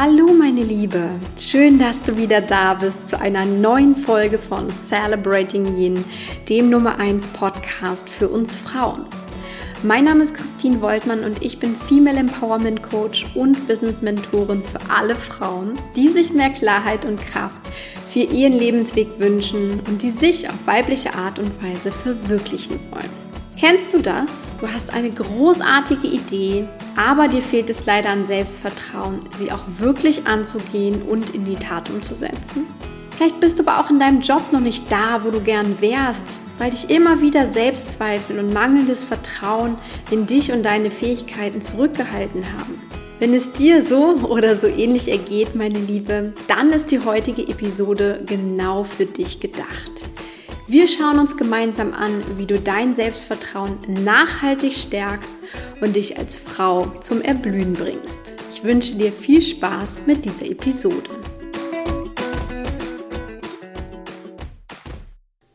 Hallo meine Liebe, schön, dass du wieder da bist zu einer neuen Folge von Celebrating Yin, dem Nummer 1 Podcast für uns Frauen. Mein Name ist Christine Woltmann und ich bin Female Empowerment Coach und Business Mentorin für alle Frauen, die sich mehr Klarheit und Kraft für ihren Lebensweg wünschen und die sich auf weibliche Art und Weise verwirklichen wollen. Kennst du das? Du hast eine großartige Idee, aber dir fehlt es leider an Selbstvertrauen, sie auch wirklich anzugehen und in die Tat umzusetzen. Vielleicht bist du aber auch in deinem Job noch nicht da, wo du gern wärst, weil dich immer wieder Selbstzweifel und mangelndes Vertrauen in dich und deine Fähigkeiten zurückgehalten haben. Wenn es dir so oder so ähnlich ergeht, meine Liebe, dann ist die heutige Episode genau für dich gedacht. Wir schauen uns gemeinsam an, wie du dein Selbstvertrauen nachhaltig stärkst und dich als Frau zum Erblühen bringst. Ich wünsche dir viel Spaß mit dieser Episode.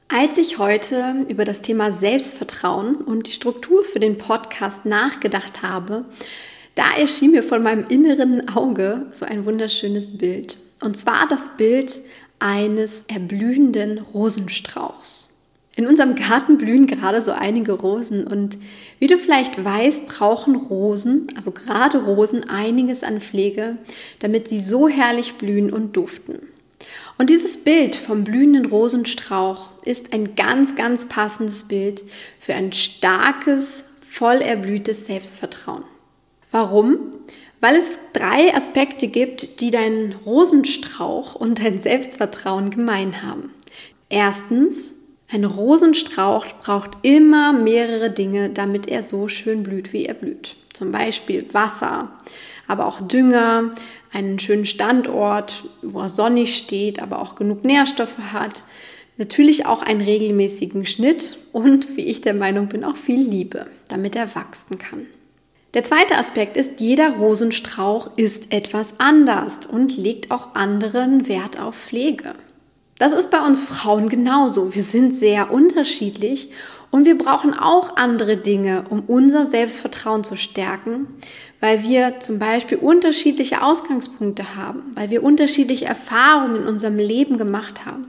Als ich heute über das Thema Selbstvertrauen und die Struktur für den Podcast nachgedacht habe, da erschien mir von meinem inneren Auge so ein wunderschönes Bild. Und zwar das Bild eines erblühenden Rosenstrauchs. In unserem Garten blühen gerade so einige Rosen und wie du vielleicht weißt, brauchen Rosen, also gerade Rosen, einiges an Pflege, damit sie so herrlich blühen und duften. Und dieses Bild vom blühenden Rosenstrauch ist ein ganz, ganz passendes Bild für ein starkes, voll erblühtes Selbstvertrauen. Warum? Weil es drei Aspekte gibt, die deinen Rosenstrauch und dein Selbstvertrauen gemein haben. Erstens, ein Rosenstrauch braucht immer mehrere Dinge, damit er so schön blüht, wie er blüht. Zum Beispiel Wasser, aber auch Dünger, einen schönen Standort, wo er sonnig steht, aber auch genug Nährstoffe hat. Natürlich auch einen regelmäßigen Schnitt und, wie ich der Meinung bin, auch viel Liebe, damit er wachsen kann. Der zweite Aspekt ist, jeder Rosenstrauch ist etwas anders und legt auch anderen Wert auf Pflege. Das ist bei uns Frauen genauso. Wir sind sehr unterschiedlich und wir brauchen auch andere Dinge, um unser Selbstvertrauen zu stärken, weil wir zum Beispiel unterschiedliche Ausgangspunkte haben, weil wir unterschiedliche Erfahrungen in unserem Leben gemacht haben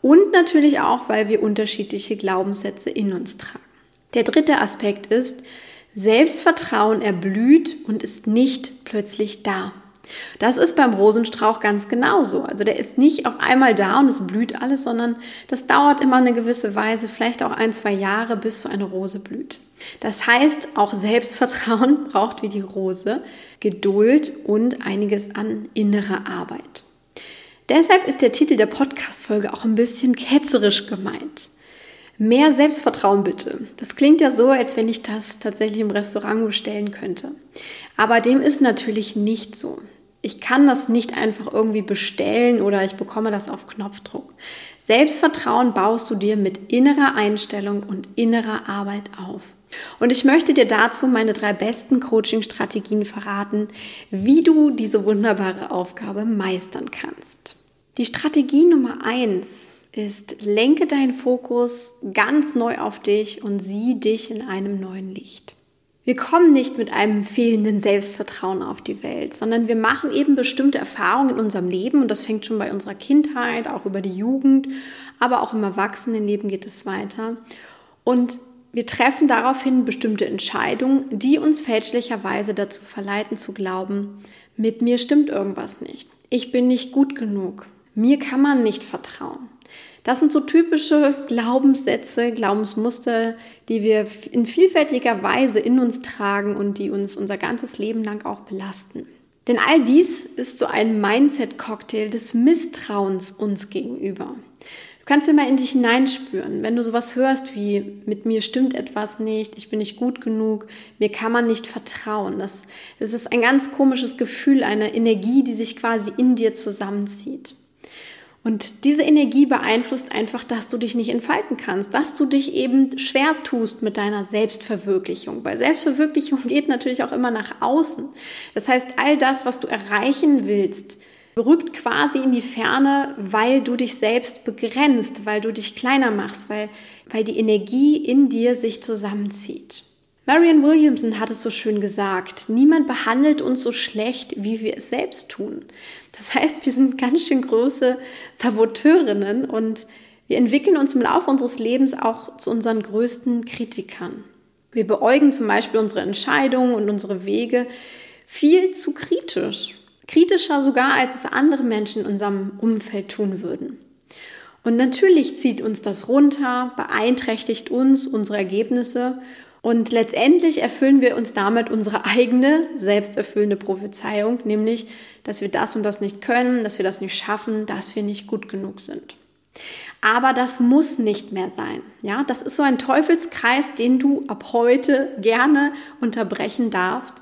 und natürlich auch, weil wir unterschiedliche Glaubenssätze in uns tragen. Der dritte Aspekt ist, Selbstvertrauen erblüht und ist nicht plötzlich da. Das ist beim Rosenstrauch ganz genauso. Also der ist nicht auf einmal da und es blüht alles, sondern das dauert immer eine gewisse Weise, vielleicht auch ein, zwei Jahre, bis so eine Rose blüht. Das heißt, auch Selbstvertrauen braucht wie die Rose Geduld und einiges an innerer Arbeit. Deshalb ist der Titel der Podcast-Folge auch ein bisschen ketzerisch gemeint. Mehr Selbstvertrauen bitte. Das klingt ja so, als wenn ich das tatsächlich im Restaurant bestellen könnte. Aber dem ist natürlich nicht so. Ich kann das nicht einfach irgendwie bestellen oder ich bekomme das auf Knopfdruck. Selbstvertrauen baust du dir mit innerer Einstellung und innerer Arbeit auf. Und ich möchte dir dazu meine drei besten Coaching-Strategien verraten, wie du diese wunderbare Aufgabe meistern kannst. Die Strategie Nummer eins ist, lenke deinen Fokus ganz neu auf dich und sieh dich in einem neuen Licht. Wir kommen nicht mit einem fehlenden Selbstvertrauen auf die Welt, sondern wir machen eben bestimmte Erfahrungen in unserem Leben und das fängt schon bei unserer Kindheit, auch über die Jugend, aber auch im Erwachsenenleben geht es weiter. Und wir treffen daraufhin bestimmte Entscheidungen, die uns fälschlicherweise dazu verleiten zu glauben, mit mir stimmt irgendwas nicht. Ich bin nicht gut genug. Mir kann man nicht vertrauen. Das sind so typische Glaubenssätze, Glaubensmuster, die wir in vielfältiger Weise in uns tragen und die uns unser ganzes Leben lang auch belasten. Denn all dies ist so ein Mindset-Cocktail des Misstrauens uns gegenüber. Du kannst immer in dich hineinspüren, wenn du sowas hörst wie mit mir stimmt etwas nicht, ich bin nicht gut genug, mir kann man nicht vertrauen. Das, das ist ein ganz komisches Gefühl, eine Energie, die sich quasi in dir zusammenzieht. Und diese Energie beeinflusst einfach, dass du dich nicht entfalten kannst, dass du dich eben schwer tust mit deiner Selbstverwirklichung. Weil Selbstverwirklichung geht natürlich auch immer nach außen. Das heißt, all das, was du erreichen willst, rückt quasi in die Ferne, weil du dich selbst begrenzt, weil du dich kleiner machst, weil, weil die Energie in dir sich zusammenzieht. Marian Williamson hat es so schön gesagt, niemand behandelt uns so schlecht, wie wir es selbst tun. Das heißt, wir sind ganz schön große Saboteurinnen und wir entwickeln uns im Laufe unseres Lebens auch zu unseren größten Kritikern. Wir beäugen zum Beispiel unsere Entscheidungen und unsere Wege viel zu kritisch. Kritischer sogar, als es andere Menschen in unserem Umfeld tun würden. Und natürlich zieht uns das runter, beeinträchtigt uns, unsere Ergebnisse und letztendlich erfüllen wir uns damit unsere eigene selbsterfüllende Prophezeiung, nämlich, dass wir das und das nicht können, dass wir das nicht schaffen, dass wir nicht gut genug sind. Aber das muss nicht mehr sein. Ja, das ist so ein Teufelskreis, den du ab heute gerne unterbrechen darfst.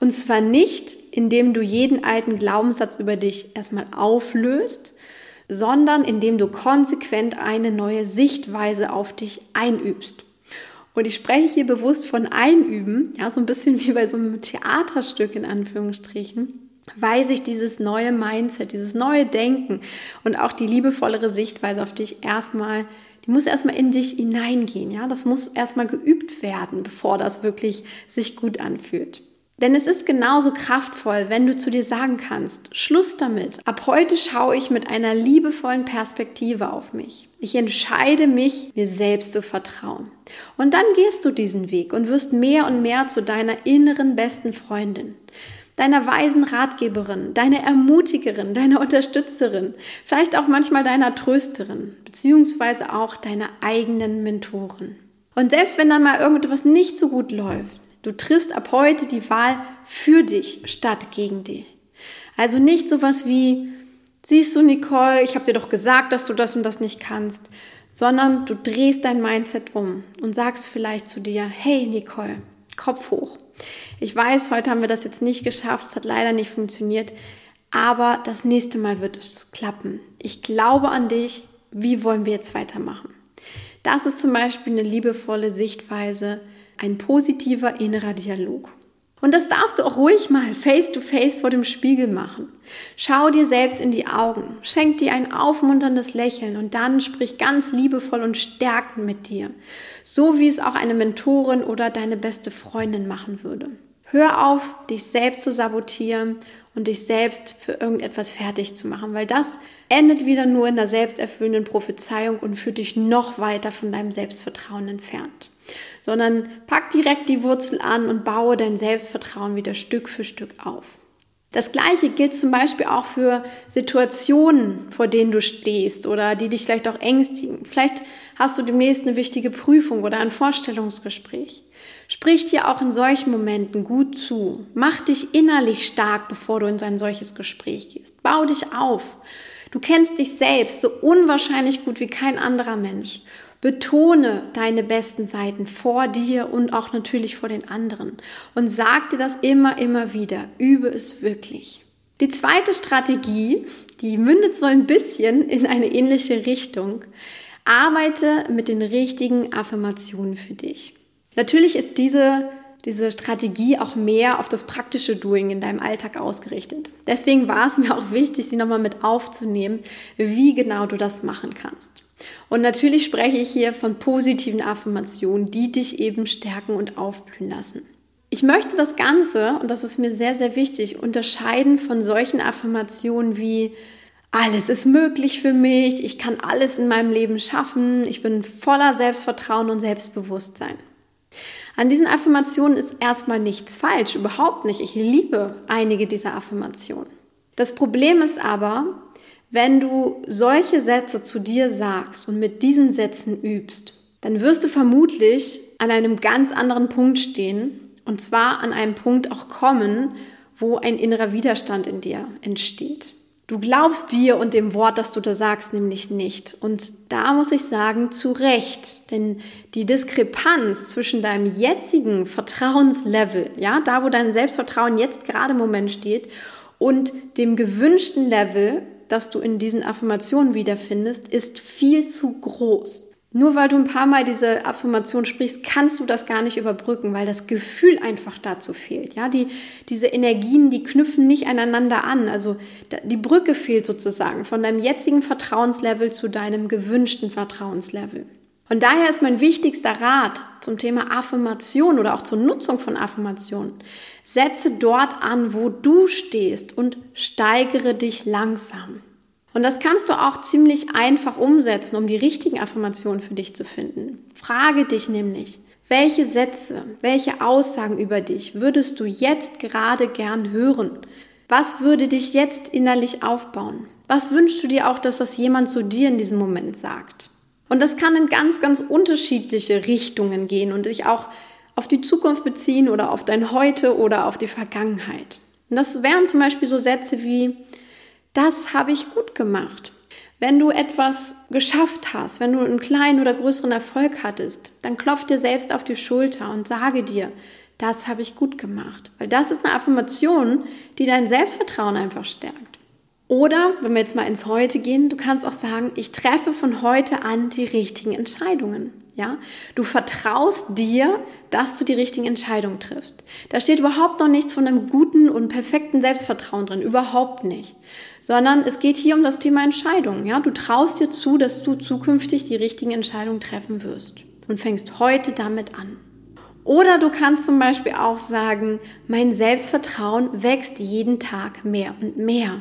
Und zwar nicht, indem du jeden alten Glaubenssatz über dich erstmal auflöst, sondern indem du konsequent eine neue Sichtweise auf dich einübst. Und ich spreche hier bewusst von Einüben, ja, so ein bisschen wie bei so einem Theaterstück in Anführungsstrichen, weil sich dieses neue Mindset, dieses neue Denken und auch die liebevollere Sichtweise auf dich erstmal, die muss erstmal in dich hineingehen, ja, das muss erstmal geübt werden, bevor das wirklich sich gut anfühlt. Denn es ist genauso kraftvoll, wenn du zu dir sagen kannst, Schluss damit. Ab heute schaue ich mit einer liebevollen Perspektive auf mich. Ich entscheide mich, mir selbst zu vertrauen. Und dann gehst du diesen Weg und wirst mehr und mehr zu deiner inneren besten Freundin deiner weisen Ratgeberin, deiner Ermutigerin, deiner Unterstützerin, vielleicht auch manchmal deiner Trösterin, beziehungsweise auch deiner eigenen Mentorin. Und selbst wenn dann mal irgendetwas nicht so gut läuft, Du triffst ab heute die Wahl für dich statt gegen dich. Also nicht sowas wie, siehst du Nicole, ich habe dir doch gesagt, dass du das und das nicht kannst, sondern du drehst dein Mindset um und sagst vielleicht zu dir, hey Nicole, Kopf hoch. Ich weiß, heute haben wir das jetzt nicht geschafft, es hat leider nicht funktioniert, aber das nächste Mal wird es klappen. Ich glaube an dich, wie wollen wir jetzt weitermachen? Das ist zum Beispiel eine liebevolle Sichtweise ein positiver innerer Dialog. Und das darfst du auch ruhig mal face-to-face -face vor dem Spiegel machen. Schau dir selbst in die Augen, schenk dir ein aufmunterndes Lächeln und dann sprich ganz liebevoll und stärkend mit dir. So wie es auch eine Mentorin oder deine beste Freundin machen würde. Hör auf, dich selbst zu sabotieren und dich selbst für irgendetwas fertig zu machen, weil das endet wieder nur in der selbsterfüllenden Prophezeiung und führt dich noch weiter von deinem Selbstvertrauen entfernt sondern pack direkt die Wurzel an und baue dein Selbstvertrauen wieder Stück für Stück auf. Das Gleiche gilt zum Beispiel auch für Situationen, vor denen du stehst oder die dich vielleicht auch ängstigen. Vielleicht hast du demnächst eine wichtige Prüfung oder ein Vorstellungsgespräch. Sprich dir auch in solchen Momenten gut zu. Mach dich innerlich stark, bevor du in ein solches Gespräch gehst. Bau dich auf. Du kennst dich selbst so unwahrscheinlich gut wie kein anderer Mensch. Betone deine besten Seiten vor dir und auch natürlich vor den anderen. Und sag dir das immer, immer wieder. Übe es wirklich. Die zweite Strategie, die mündet so ein bisschen in eine ähnliche Richtung. Arbeite mit den richtigen Affirmationen für dich. Natürlich ist diese diese Strategie auch mehr auf das praktische Doing in deinem Alltag ausgerichtet. Deswegen war es mir auch wichtig, sie nochmal mit aufzunehmen, wie genau du das machen kannst. Und natürlich spreche ich hier von positiven Affirmationen, die dich eben stärken und aufblühen lassen. Ich möchte das Ganze, und das ist mir sehr, sehr wichtig, unterscheiden von solchen Affirmationen wie alles ist möglich für mich, ich kann alles in meinem Leben schaffen, ich bin voller Selbstvertrauen und Selbstbewusstsein. An diesen Affirmationen ist erstmal nichts falsch, überhaupt nicht. Ich liebe einige dieser Affirmationen. Das Problem ist aber, wenn du solche Sätze zu dir sagst und mit diesen Sätzen übst, dann wirst du vermutlich an einem ganz anderen Punkt stehen und zwar an einem Punkt auch kommen, wo ein innerer Widerstand in dir entsteht. Du glaubst dir und dem Wort, das du da sagst, nämlich nicht. Und da muss ich sagen, zu Recht. Denn die Diskrepanz zwischen deinem jetzigen Vertrauenslevel, ja, da wo dein Selbstvertrauen jetzt gerade im Moment steht, und dem gewünschten Level, das du in diesen Affirmationen wiederfindest, ist viel zu groß. Nur weil du ein paar Mal diese Affirmation sprichst, kannst du das gar nicht überbrücken, weil das Gefühl einfach dazu fehlt. Ja, die, diese Energien, die knüpfen nicht aneinander an. Also die Brücke fehlt sozusagen von deinem jetzigen Vertrauenslevel zu deinem gewünschten Vertrauenslevel. Und daher ist mein wichtigster Rat zum Thema Affirmation oder auch zur Nutzung von Affirmationen. Setze dort an, wo du stehst und steigere dich langsam. Und das kannst du auch ziemlich einfach umsetzen, um die richtigen Affirmationen für dich zu finden. Frage dich nämlich, welche Sätze, welche Aussagen über dich würdest du jetzt gerade gern hören? Was würde dich jetzt innerlich aufbauen? Was wünschst du dir auch, dass das jemand zu dir in diesem Moment sagt? Und das kann in ganz, ganz unterschiedliche Richtungen gehen und dich auch auf die Zukunft beziehen oder auf dein Heute oder auf die Vergangenheit. Und das wären zum Beispiel so Sätze wie, das habe ich gut gemacht. Wenn du etwas geschafft hast, wenn du einen kleinen oder größeren Erfolg hattest, dann klopf dir selbst auf die Schulter und sage dir, das habe ich gut gemacht. Weil das ist eine Affirmation, die dein Selbstvertrauen einfach stärkt. Oder, wenn wir jetzt mal ins Heute gehen, du kannst auch sagen, ich treffe von heute an die richtigen Entscheidungen. Ja, du vertraust dir, dass du die richtigen Entscheidungen triffst. Da steht überhaupt noch nichts von einem guten und perfekten Selbstvertrauen drin, überhaupt nicht. Sondern es geht hier um das Thema Entscheidungen. Ja, du traust dir zu, dass du zukünftig die richtigen Entscheidungen treffen wirst und fängst heute damit an. Oder du kannst zum Beispiel auch sagen, mein Selbstvertrauen wächst jeden Tag mehr und mehr.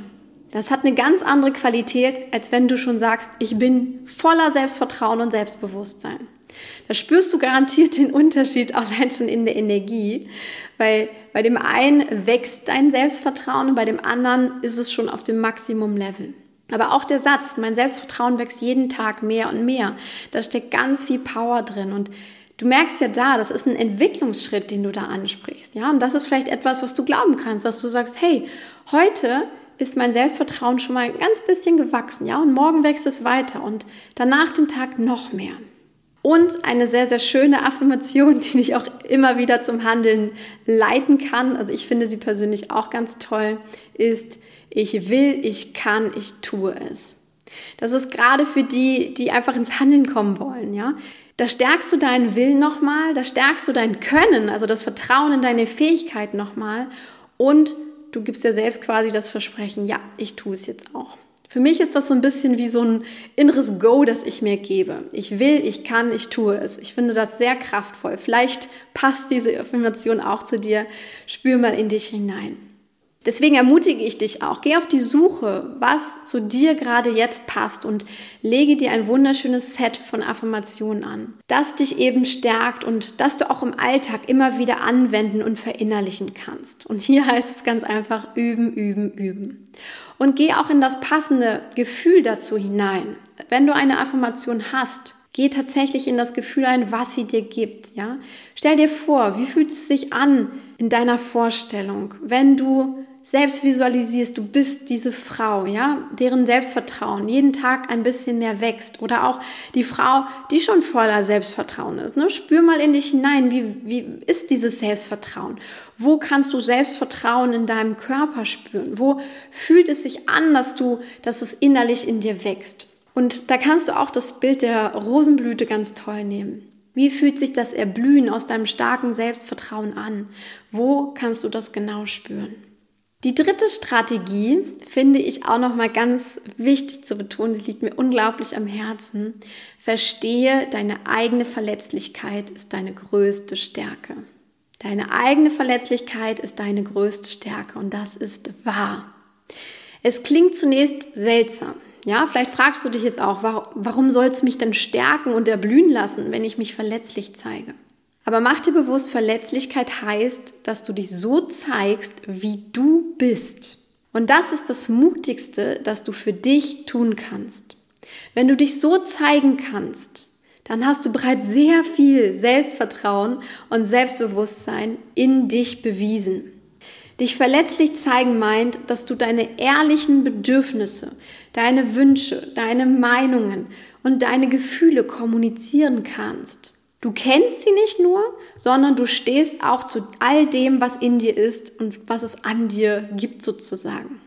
Das hat eine ganz andere Qualität, als wenn du schon sagst, ich bin voller Selbstvertrauen und Selbstbewusstsein. Da spürst du garantiert den Unterschied allein schon in der Energie, weil bei dem einen wächst dein Selbstvertrauen und bei dem anderen ist es schon auf dem Maximum-Level. Aber auch der Satz, mein Selbstvertrauen wächst jeden Tag mehr und mehr, da steckt ganz viel Power drin und Du merkst ja da, das ist ein Entwicklungsschritt, den du da ansprichst, ja? Und das ist vielleicht etwas, was du glauben kannst, dass du sagst, hey, heute ist mein Selbstvertrauen schon mal ein ganz bisschen gewachsen, ja? Und morgen wächst es weiter und danach den Tag noch mehr. Und eine sehr, sehr schöne Affirmation, die dich auch immer wieder zum Handeln leiten kann, also ich finde sie persönlich auch ganz toll, ist, ich will, ich kann, ich tue es. Das ist gerade für die, die einfach ins Handeln kommen wollen, ja. Da stärkst du deinen Willen nochmal, da stärkst du dein Können, also das Vertrauen in deine Fähigkeit nochmal und du gibst dir selbst quasi das Versprechen, ja, ich tue es jetzt auch. Für mich ist das so ein bisschen wie so ein inneres Go, das ich mir gebe. Ich will, ich kann, ich tue es. Ich finde das sehr kraftvoll. Vielleicht passt diese Affirmation auch zu dir. Spür mal in dich hinein. Deswegen ermutige ich dich auch, geh auf die Suche, was zu dir gerade jetzt passt und lege dir ein wunderschönes Set von Affirmationen an, das dich eben stärkt und das du auch im Alltag immer wieder anwenden und verinnerlichen kannst. Und hier heißt es ganz einfach üben, üben, üben. Und geh auch in das passende Gefühl dazu hinein. Wenn du eine Affirmation hast, Geh tatsächlich in das Gefühl ein, was sie dir gibt, ja? Stell dir vor, wie fühlt es sich an in deiner Vorstellung, wenn du selbst visualisierst, du bist diese Frau, ja, deren Selbstvertrauen jeden Tag ein bisschen mehr wächst oder auch die Frau, die schon voller Selbstvertrauen ist. Ne? Spür mal in dich hinein, wie, wie ist dieses Selbstvertrauen? Wo kannst du Selbstvertrauen in deinem Körper spüren? Wo fühlt es sich an, dass du, dass es innerlich in dir wächst? Und da kannst du auch das Bild der Rosenblüte ganz toll nehmen. Wie fühlt sich das Erblühen aus deinem starken Selbstvertrauen an? Wo kannst du das genau spüren? Die dritte Strategie finde ich auch noch mal ganz wichtig zu betonen. Sie liegt mir unglaublich am Herzen. Verstehe, deine eigene Verletzlichkeit ist deine größte Stärke. Deine eigene Verletzlichkeit ist deine größte Stärke und das ist wahr. Es klingt zunächst seltsam. Ja, vielleicht fragst du dich jetzt auch, warum soll es mich denn stärken und erblühen lassen, wenn ich mich verletzlich zeige? Aber mach dir bewusst, Verletzlichkeit heißt, dass du dich so zeigst, wie du bist. Und das ist das Mutigste, das du für dich tun kannst. Wenn du dich so zeigen kannst, dann hast du bereits sehr viel Selbstvertrauen und Selbstbewusstsein in dich bewiesen. Dich verletzlich zeigen meint, dass du deine ehrlichen Bedürfnisse, deine Wünsche, deine Meinungen und deine Gefühle kommunizieren kannst. Du kennst sie nicht nur, sondern du stehst auch zu all dem, was in dir ist und was es an dir gibt sozusagen.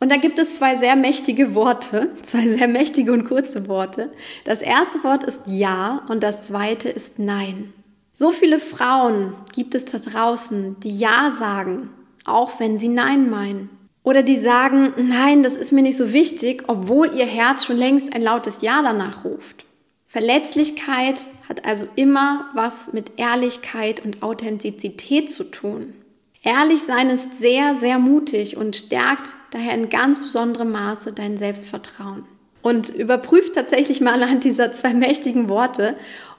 Und da gibt es zwei sehr mächtige Worte, zwei sehr mächtige und kurze Worte. Das erste Wort ist Ja und das zweite ist Nein. So viele Frauen gibt es da draußen, die Ja sagen, auch wenn sie Nein meinen. Oder die sagen, nein, das ist mir nicht so wichtig, obwohl ihr Herz schon längst ein lautes Ja danach ruft. Verletzlichkeit hat also immer was mit Ehrlichkeit und Authentizität zu tun. Ehrlich sein ist sehr, sehr mutig und stärkt daher in ganz besonderem Maße dein Selbstvertrauen. Und überprüf tatsächlich mal anhand dieser zwei mächtigen Worte,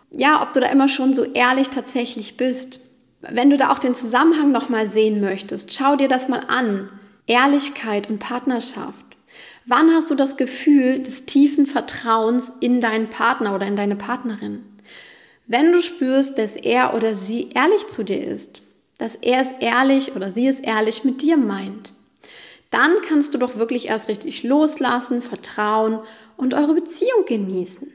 ja, ob du da immer schon so ehrlich tatsächlich bist. Wenn du da auch den Zusammenhang nochmal sehen möchtest, schau dir das mal an. Ehrlichkeit und Partnerschaft. Wann hast du das Gefühl des tiefen Vertrauens in deinen Partner oder in deine Partnerin? Wenn du spürst, dass er oder sie ehrlich zu dir ist, dass er es ehrlich oder sie es ehrlich mit dir meint, dann kannst du doch wirklich erst richtig loslassen, vertrauen und eure Beziehung genießen.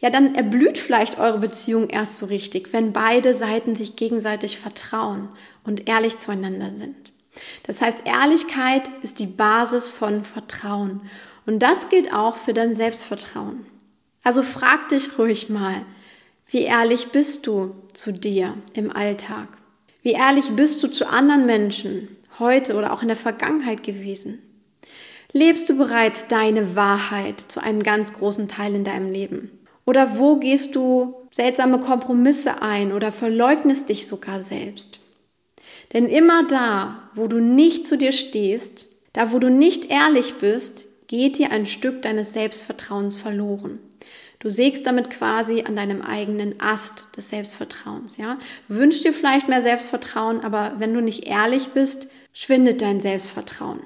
Ja, dann erblüht vielleicht eure Beziehung erst so richtig, wenn beide Seiten sich gegenseitig vertrauen und ehrlich zueinander sind. Das heißt, Ehrlichkeit ist die Basis von Vertrauen. Und das gilt auch für dein Selbstvertrauen. Also frag dich ruhig mal, wie ehrlich bist du zu dir im Alltag? Wie ehrlich bist du zu anderen Menschen heute oder auch in der Vergangenheit gewesen? Lebst du bereits deine Wahrheit zu einem ganz großen Teil in deinem Leben? Oder wo gehst du seltsame Kompromisse ein oder verleugnest dich sogar selbst? Denn immer da, wo du nicht zu dir stehst, da wo du nicht ehrlich bist, geht dir ein Stück deines Selbstvertrauens verloren. Du sägst damit quasi an deinem eigenen Ast des Selbstvertrauens, ja? Wünsch dir vielleicht mehr Selbstvertrauen, aber wenn du nicht ehrlich bist, schwindet dein Selbstvertrauen.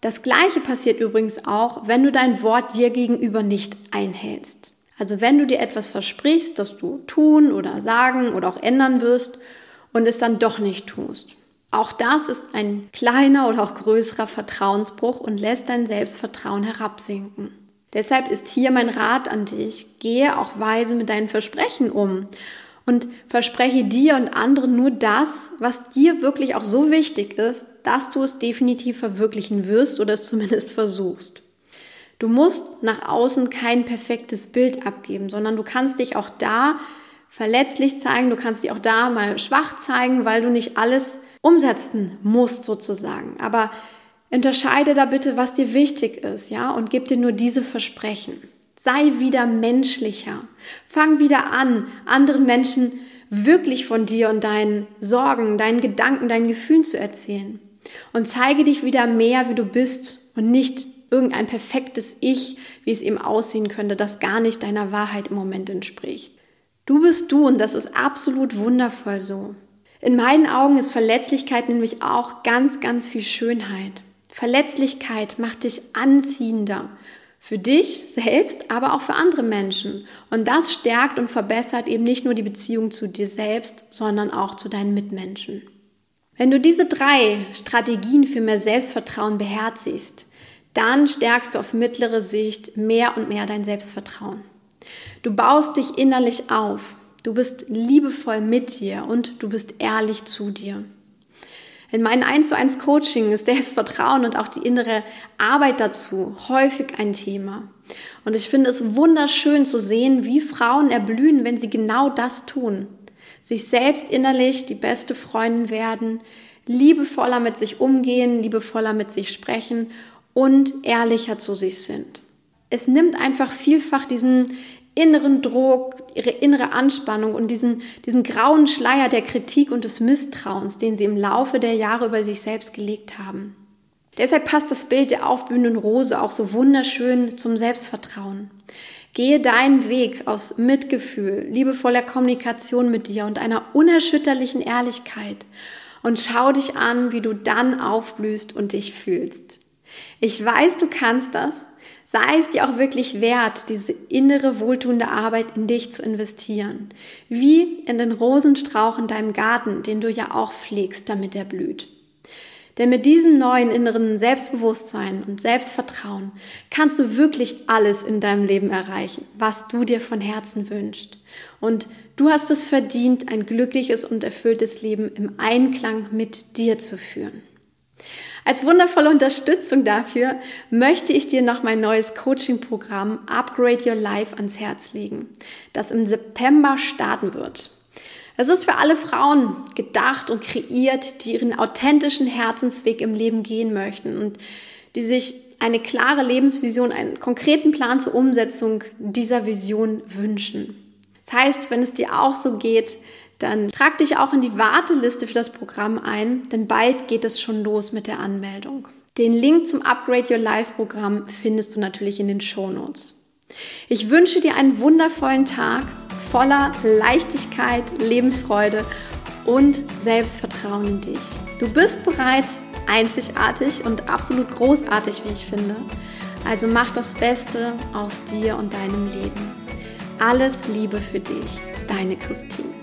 Das gleiche passiert übrigens auch, wenn du dein Wort dir gegenüber nicht einhältst. Also wenn du dir etwas versprichst, das du tun oder sagen oder auch ändern wirst und es dann doch nicht tust. Auch das ist ein kleiner oder auch größerer Vertrauensbruch und lässt dein Selbstvertrauen herabsinken. Deshalb ist hier mein Rat an dich, gehe auch weise mit deinen Versprechen um und verspreche dir und anderen nur das, was dir wirklich auch so wichtig ist, dass du es definitiv verwirklichen wirst oder es zumindest versuchst. Du musst nach außen kein perfektes Bild abgeben, sondern du kannst dich auch da verletzlich zeigen, du kannst dich auch da mal schwach zeigen, weil du nicht alles umsetzen musst sozusagen. Aber unterscheide da bitte, was dir wichtig ist, ja, und gib dir nur diese Versprechen. Sei wieder menschlicher. Fang wieder an, anderen Menschen wirklich von dir und deinen Sorgen, deinen Gedanken, deinen Gefühlen zu erzählen. Und zeige dich wieder mehr, wie du bist und nicht irgendein perfektes Ich, wie es eben aussehen könnte, das gar nicht deiner Wahrheit im Moment entspricht. Du bist du und das ist absolut wundervoll so. In meinen Augen ist Verletzlichkeit nämlich auch ganz, ganz viel Schönheit. Verletzlichkeit macht dich anziehender. Für dich selbst, aber auch für andere Menschen. Und das stärkt und verbessert eben nicht nur die Beziehung zu dir selbst, sondern auch zu deinen Mitmenschen. Wenn du diese drei Strategien für mehr Selbstvertrauen beherzigst, dann stärkst du auf mittlere Sicht mehr und mehr dein Selbstvertrauen. Du baust dich innerlich auf. Du bist liebevoll mit dir und du bist ehrlich zu dir. In meinem 1 zu 1 Coaching ist das Vertrauen und auch die innere Arbeit dazu häufig ein Thema. Und ich finde es wunderschön zu sehen, wie Frauen erblühen, wenn sie genau das tun. Sich selbst innerlich die beste Freundin werden, liebevoller mit sich umgehen, liebevoller mit sich sprechen und ehrlicher zu sich sind. Es nimmt einfach vielfach diesen inneren Druck, ihre innere Anspannung und diesen, diesen grauen Schleier der Kritik und des Misstrauens, den sie im Laufe der Jahre über sich selbst gelegt haben. Deshalb passt das Bild der aufblühenden Rose auch so wunderschön zum Selbstvertrauen. Gehe deinen Weg aus Mitgefühl, liebevoller Kommunikation mit dir und einer unerschütterlichen Ehrlichkeit und schau dich an, wie du dann aufblühst und dich fühlst. Ich weiß, du kannst das sei es dir auch wirklich wert, diese innere wohltuende Arbeit in dich zu investieren. Wie in den Rosenstrauch in deinem Garten, den du ja auch pflegst, damit er blüht. Denn mit diesem neuen inneren Selbstbewusstsein und Selbstvertrauen kannst du wirklich alles in deinem Leben erreichen, was du dir von Herzen wünschst. Und du hast es verdient, ein glückliches und erfülltes Leben im Einklang mit dir zu führen. Als wundervolle Unterstützung dafür möchte ich dir noch mein neues Coaching-Programm Upgrade Your Life ans Herz legen, das im September starten wird. Es ist für alle Frauen gedacht und kreiert, die ihren authentischen Herzensweg im Leben gehen möchten und die sich eine klare Lebensvision, einen konkreten Plan zur Umsetzung dieser Vision wünschen. Das heißt, wenn es dir auch so geht, dann trag dich auch in die Warteliste für das Programm ein, denn bald geht es schon los mit der Anmeldung. Den Link zum Upgrade Your Life Programm findest du natürlich in den Show Notes. Ich wünsche dir einen wundervollen Tag voller Leichtigkeit, Lebensfreude und Selbstvertrauen in dich. Du bist bereits einzigartig und absolut großartig, wie ich finde. Also mach das Beste aus dir und deinem Leben. Alles Liebe für dich, deine Christine.